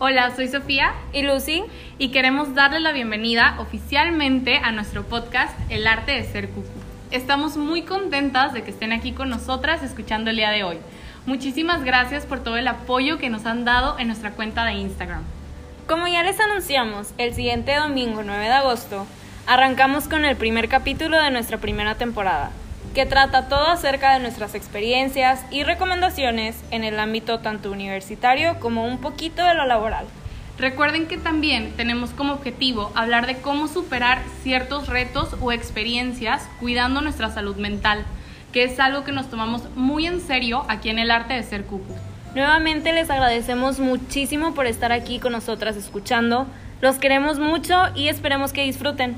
Hola, soy Sofía y Lucy y queremos darle la bienvenida oficialmente a nuestro podcast El arte de ser cucu. Estamos muy contentas de que estén aquí con nosotras escuchando el día de hoy. Muchísimas gracias por todo el apoyo que nos han dado en nuestra cuenta de Instagram. Como ya les anunciamos, el siguiente domingo 9 de agosto arrancamos con el primer capítulo de nuestra primera temporada, que trata todo acerca de nuestras experiencias y recomendaciones en el ámbito tanto universitario como un poquito de lo laboral. Recuerden que también tenemos como objetivo hablar de cómo superar ciertos retos o experiencias cuidando nuestra salud mental, que es algo que nos tomamos muy en serio aquí en el arte de ser cucu. Nuevamente les agradecemos muchísimo por estar aquí con nosotras escuchando. Los queremos mucho y esperemos que disfruten.